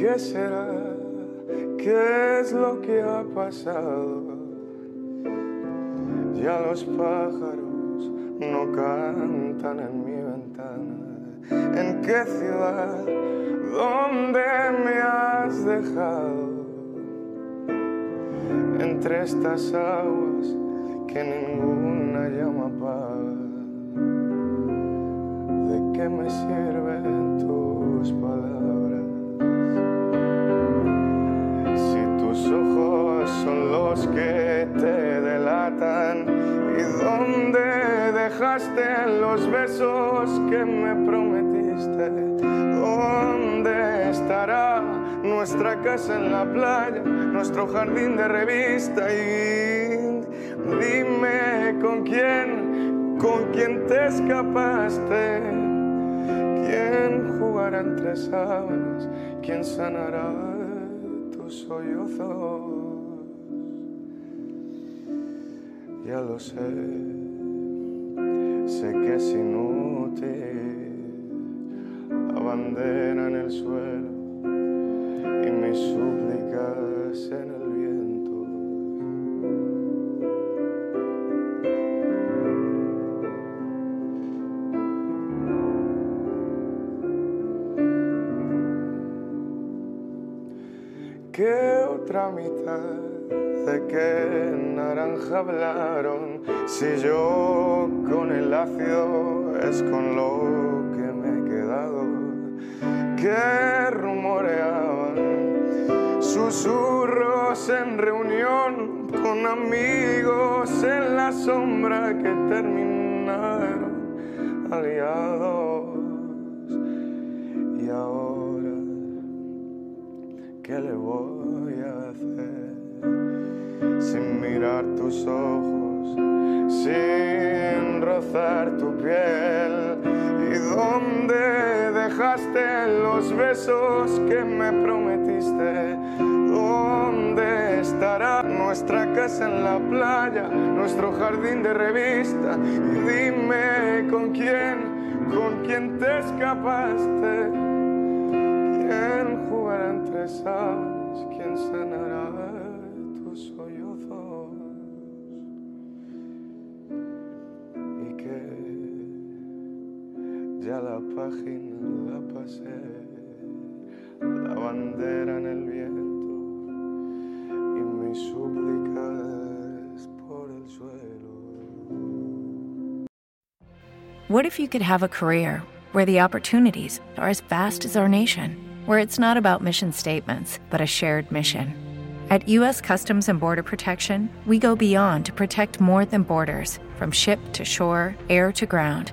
¿Qué será? ¿Qué es lo que ha pasado? Ya los pájaros no cantan en mi ventana. ¿En qué ciudad? ¿Dónde me has dejado? Entre estas aguas que ninguna llama apaga. ¿De qué me sirven te delatan, ¿y dónde dejaste los besos que me prometiste? ¿Dónde estará nuestra casa en la playa, nuestro jardín de revista? Y dime con quién, con quién te escapaste. ¿Quién jugará entre sábanas? ¿Quién sanará tus sollozos? Ya lo sé, sé que es inútil la bandera en el suelo y mis súplicas en el viento. ¿Qué otra mitad de qué naranja hablaron? Si yo con el ácido es con lo que me he quedado. ¿Qué rumoreaban? Susurros en reunión con amigos en la sombra que terminaron aliados. Y ahora ¿qué le voy ojos, sin rozar tu piel. ¿Y dónde dejaste los besos que me prometiste? ¿Dónde estará nuestra casa en la playa, nuestro jardín de revista? Y dime con quién, con quién te escapaste. ¿Quién jugará entre sábanas? ¿Quién sanará ya la página la pasé, la bandera en el viento y mis súplicas por el suelo. What if you could have a career where the opportunities are as vast as our nation, where it's not about mission statements, but a shared mission? At U.S. Customs and Border Protection, we go beyond to protect more than borders from ship to shore, air to ground.